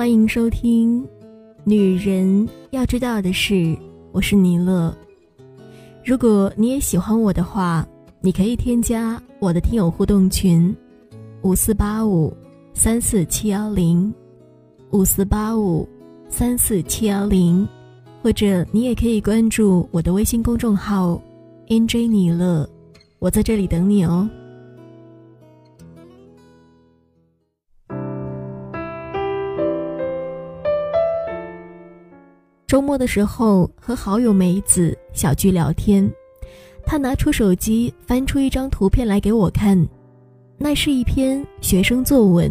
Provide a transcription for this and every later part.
欢迎收听《女人要知道的事》，我是尼乐。如果你也喜欢我的话，你可以添加我的听友互动群：五四八五三四七幺零，五四八五三四七幺零，或者你也可以关注我的微信公众号 “nj 尼乐”，我在这里等你哦。周末的时候，和好友梅子小聚聊天，她拿出手机翻出一张图片来给我看，那是一篇学生作文，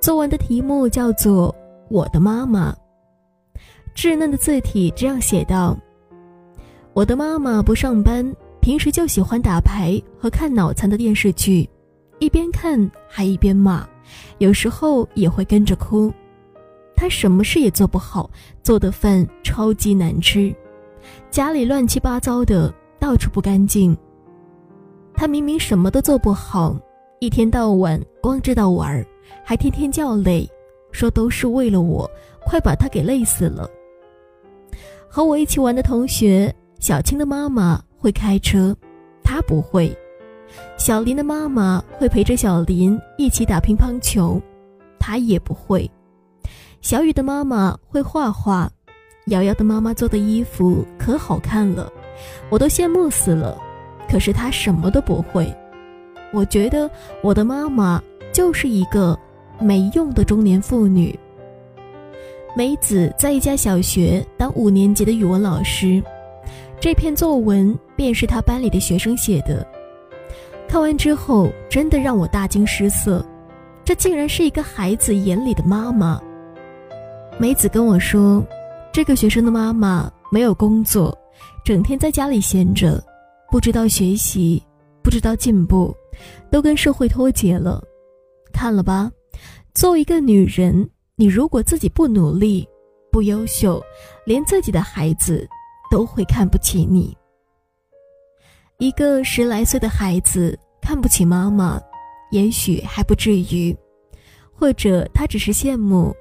作文的题目叫做《我的妈妈》。稚嫩的字体这样写道：“我的妈妈不上班，平时就喜欢打牌和看脑残的电视剧，一边看还一边骂，有时候也会跟着哭。”他什么事也做不好，做的饭超级难吃，家里乱七八糟的，到处不干净。他明明什么都做不好，一天到晚光知道玩，还天天叫累，说都是为了我，快把他给累死了。和我一起玩的同学小青的妈妈会开车，他不会；小林的妈妈会陪着小林一起打乒乓球，他也不会。小雨的妈妈会画画，瑶瑶的妈妈做的衣服可好看了，我都羡慕死了。可是她什么都不会。我觉得我的妈妈就是一个没用的中年妇女。梅子在一家小学当五年级的语文老师，这篇作文便是他班里的学生写的。看完之后，真的让我大惊失色，这竟然是一个孩子眼里的妈妈。梅子跟我说，这个学生的妈妈没有工作，整天在家里闲着，不知道学习，不知道进步，都跟社会脱节了。看了吧，作为一个女人，你如果自己不努力、不优秀，连自己的孩子都会看不起你。一个十来岁的孩子看不起妈妈，也许还不至于，或者他只是羡慕。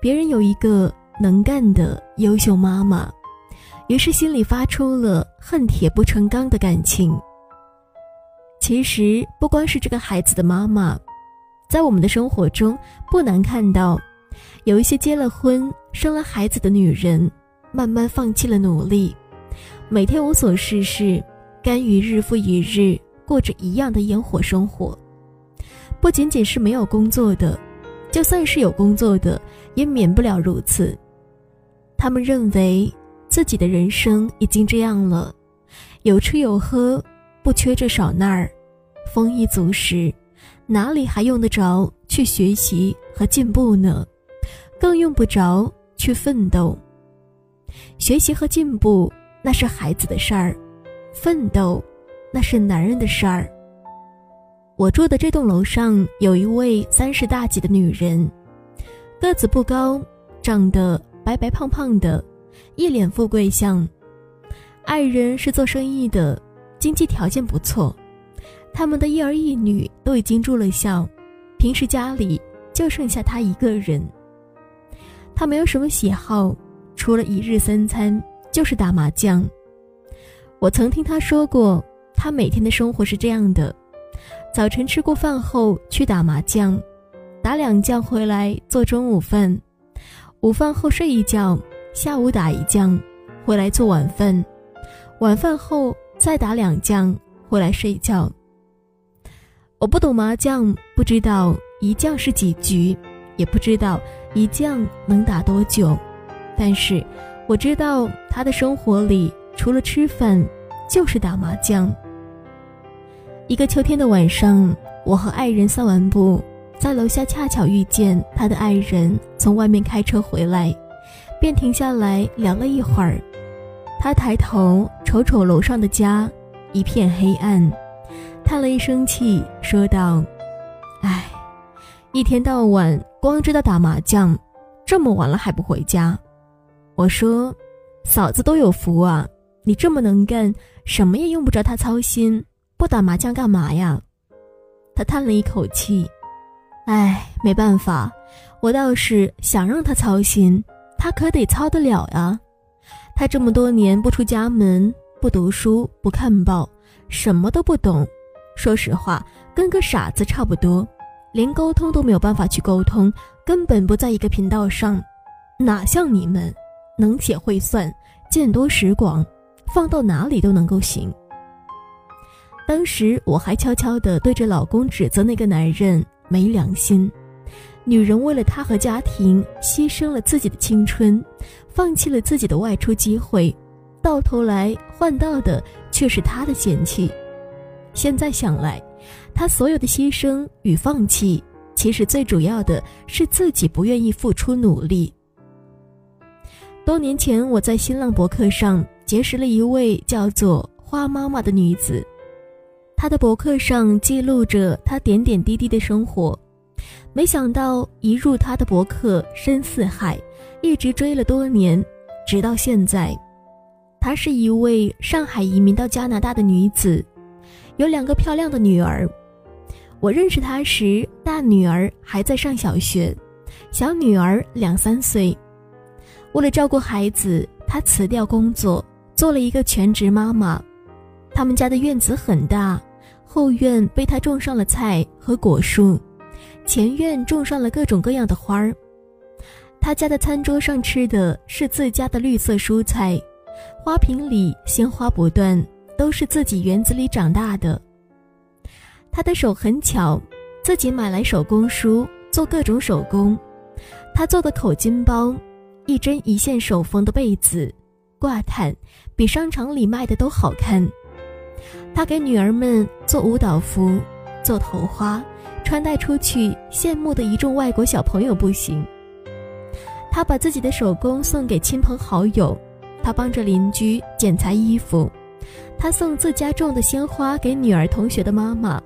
别人有一个能干的优秀妈妈，于是心里发出了恨铁不成钢的感情。其实不光是这个孩子的妈妈，在我们的生活中不难看到，有一些结了婚、生了孩子的女人，慢慢放弃了努力，每天无所事事，甘于日复一日过着一样的烟火生活。不仅仅是没有工作的。就算是有工作的，也免不了如此。他们认为自己的人生已经这样了，有吃有喝，不缺这少那儿，丰衣足食，哪里还用得着去学习和进步呢？更用不着去奋斗。学习和进步那是孩子的事儿，奋斗那是男人的事儿。我住的这栋楼上有一位三十大几的女人，个子不高，长得白白胖胖的，一脸富贵相。爱人是做生意的，经济条件不错。他们的一儿一女都已经住了校，平时家里就剩下她一个人。她没有什么喜好，除了一日三餐就是打麻将。我曾听她说过，她每天的生活是这样的。早晨吃过饭后去打麻将，打两将回来做中午饭，午饭后睡一觉，下午打一将，回来做晚饭，晚饭后再打两将回来睡觉。我不懂麻将，不知道一将是几局，也不知道一将能打多久，但是我知道他的生活里除了吃饭就是打麻将。一个秋天的晚上，我和爱人散完步，在楼下恰巧遇见他的爱人从外面开车回来，便停下来聊了一会儿。他抬头瞅瞅楼上的家，一片黑暗，叹了一声气，说道：“唉，一天到晚光知道打麻将，这么晚了还不回家。”我说：“嫂子都有福啊，你这么能干，什么也用不着他操心。”不打麻将干嘛呀？他叹了一口气，唉，没办法，我倒是想让他操心，他可得操得了呀。他这么多年不出家门，不读书，不看报，什么都不懂。说实话，跟个傻子差不多，连沟通都没有办法去沟通，根本不在一个频道上。哪像你们，能写会算，见多识广，放到哪里都能够行。当时我还悄悄地对着老公指责那个男人没良心。女人为了他和家庭，牺牲了自己的青春，放弃了自己的外出机会，到头来换到的却是他的嫌弃。现在想来，他所有的牺牲与放弃，其实最主要的是自己不愿意付出努力。多年前，我在新浪博客上结识了一位叫做花妈妈的女子，他的博客上记录着他点点滴滴的生活。没想到一入他的博客深似海，一直追了多年，直到现在。她是一位上海移民到加拿大的女子，有两个漂亮的女儿。我认识她时，大女儿还在上小学，小女儿两三岁。为了照顾孩子，她辞掉工作，做了一个全职妈妈。他们家的院子很大，后院被他种上了菜和果树。前院种上了各种各样的花儿，他家的餐桌上吃的是自家的绿色蔬菜，花瓶里鲜花不断，都是自己园子里长大的。他的手很巧，自己买来手工书做各种手工，他做的口巾包，一针一线手缝的被子，挂毯，比商场里卖的都好看。他给女儿们做舞蹈服，做头花。穿戴出去，羡慕的一众外国小朋友不行。他把自己的手工送给亲朋好友，他帮着邻居剪裁衣服，他送自家种的鲜花给女儿同学的妈妈，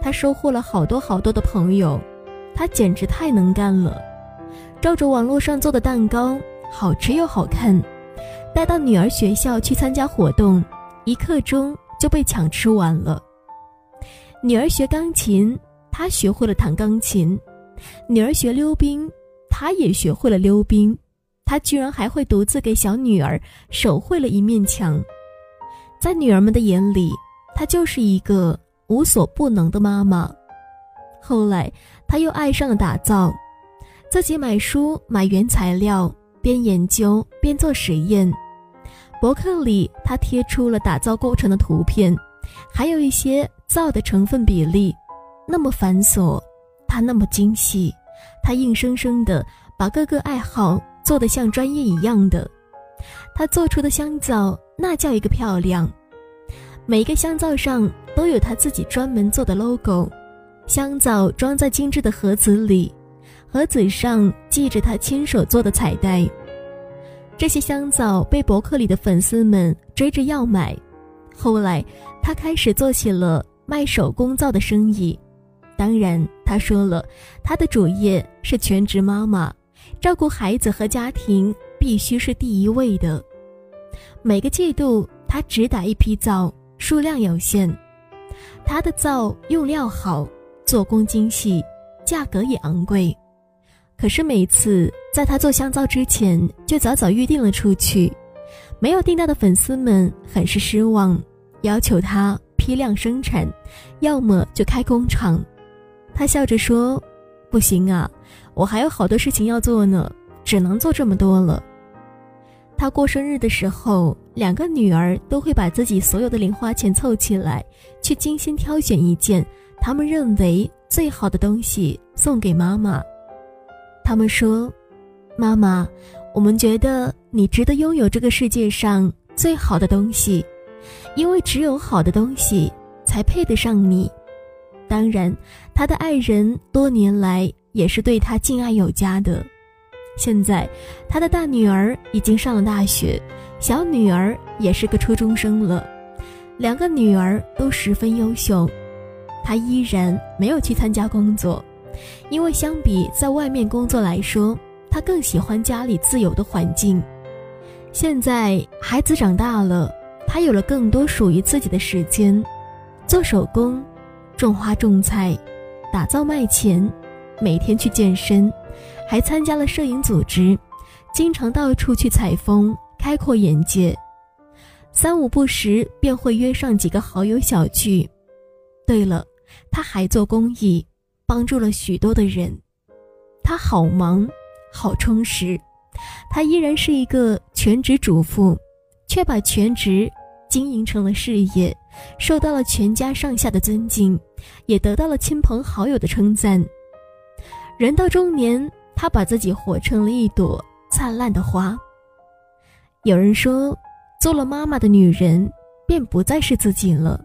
他收获了好多好多的朋友，他简直太能干了。照着网络上做的蛋糕，好吃又好看，带到女儿学校去参加活动，一刻钟就被抢吃完了。女儿学钢琴。她学会了弹钢琴，女儿学溜冰，她也学会了溜冰，她居然还会独自给小女儿手绘了一面墙。在女儿们的眼里，她就是一个无所不能的妈妈。后来，她又爱上了打造，自己买书买原材料，边研究边做实验。博客里，他贴出了打造过程的图片，还有一些皂的成分比例。那么繁琐，他那么精细，他硬生生的把各个爱好做得像专业一样的。他做出的香皂那叫一个漂亮，每一个香皂上都有他自己专门做的 logo，香皂装在精致的盒子里，盒子上系着他亲手做的彩带。这些香皂被博客里的粉丝们追着要买，后来他开始做起了卖手工皂的生意。当然，他说了，他的主业是全职妈妈，照顾孩子和家庭必须是第一位的。每个季度，他只打一批皂，数量有限。他的皂用料好，做工精细，价格也昂贵。可是每次在他做香皂之前，就早早预定了出去。没有订到的粉丝们很是失望，要求他批量生产，要么就开工厂。他笑着说：“不行啊，我还有好多事情要做呢，只能做这么多了。”他过生日的时候，两个女儿都会把自己所有的零花钱凑起来，去精心挑选一件他们认为最好的东西送给妈妈。他们说：“妈妈，我们觉得你值得拥有这个世界上最好的东西，因为只有好的东西才配得上你。”当然，他的爱人多年来也是对他敬爱有加的。现在，他的大女儿已经上了大学，小女儿也是个初中生了。两个女儿都十分优秀，他依然没有去参加工作，因为相比在外面工作来说，他更喜欢家里自由的环境。现在孩子长大了，他有了更多属于自己的时间，做手工。种花种菜，打造卖钱，每天去健身，还参加了摄影组织，经常到处去采风，开阔眼界。三五不时便会约上几个好友小聚。对了，他还做公益，帮助了许多的人。他好忙，好充实。他依然是一个全职主妇，却把全职经营成了事业，受到了全家上下的尊敬，也得到了亲朋好友的称赞。人到中年，他把自己活成了一朵灿烂的花。有人说，做了妈妈的女人便不再是自己了，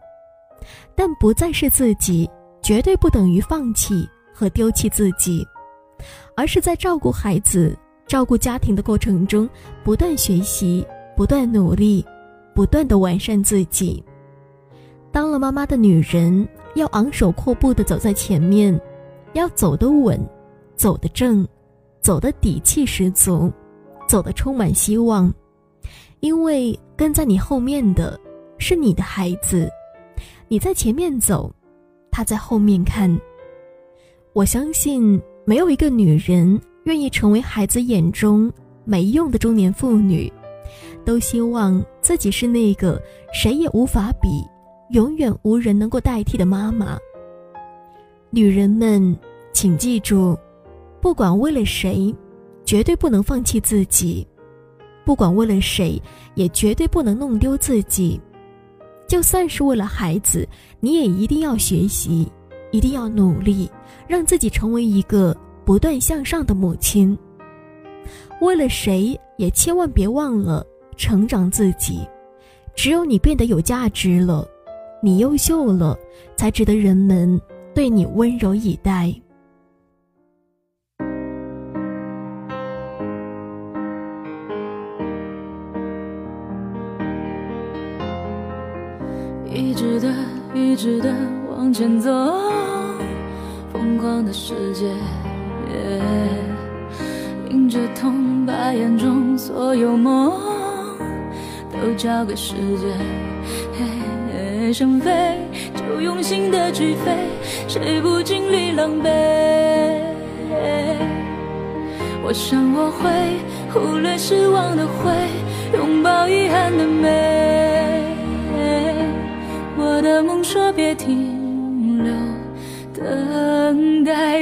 但不再是自己，绝对不等于放弃和丢弃自己，而是在照顾孩子。照顾家庭的过程中，不断学习，不断努力，不断的完善自己。当了妈妈的女人，要昂首阔步的走在前面，要走得稳，走得正，走得底气十足，走得充满希望。因为跟在你后面的是你的孩子，你在前面走，他在后面看。我相信没有一个女人。愿意成为孩子眼中没用的中年妇女，都希望自己是那个谁也无法比、永远无人能够代替的妈妈。女人们，请记住，不管为了谁，绝对不能放弃自己；不管为了谁，也绝对不能弄丢自己。就算是为了孩子，你也一定要学习，一定要努力，让自己成为一个。不断向上的母亲，为了谁也千万别忘了成长自己。只有你变得有价值了，你优秀了，才值得人们对你温柔以待。一直的，一直的往前走，疯狂的世界。迎着痛，把眼中所有梦都交给时间。想飞就用心的去飞，谁不经历狼狈？我想我会忽略失望的灰，拥抱遗憾的美。我的梦说别停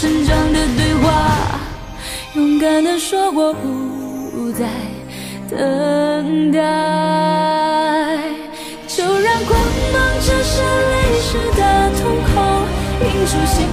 成长的对话，勇敢的说我不再等待。就让光芒折射泪湿的瞳孔，映出心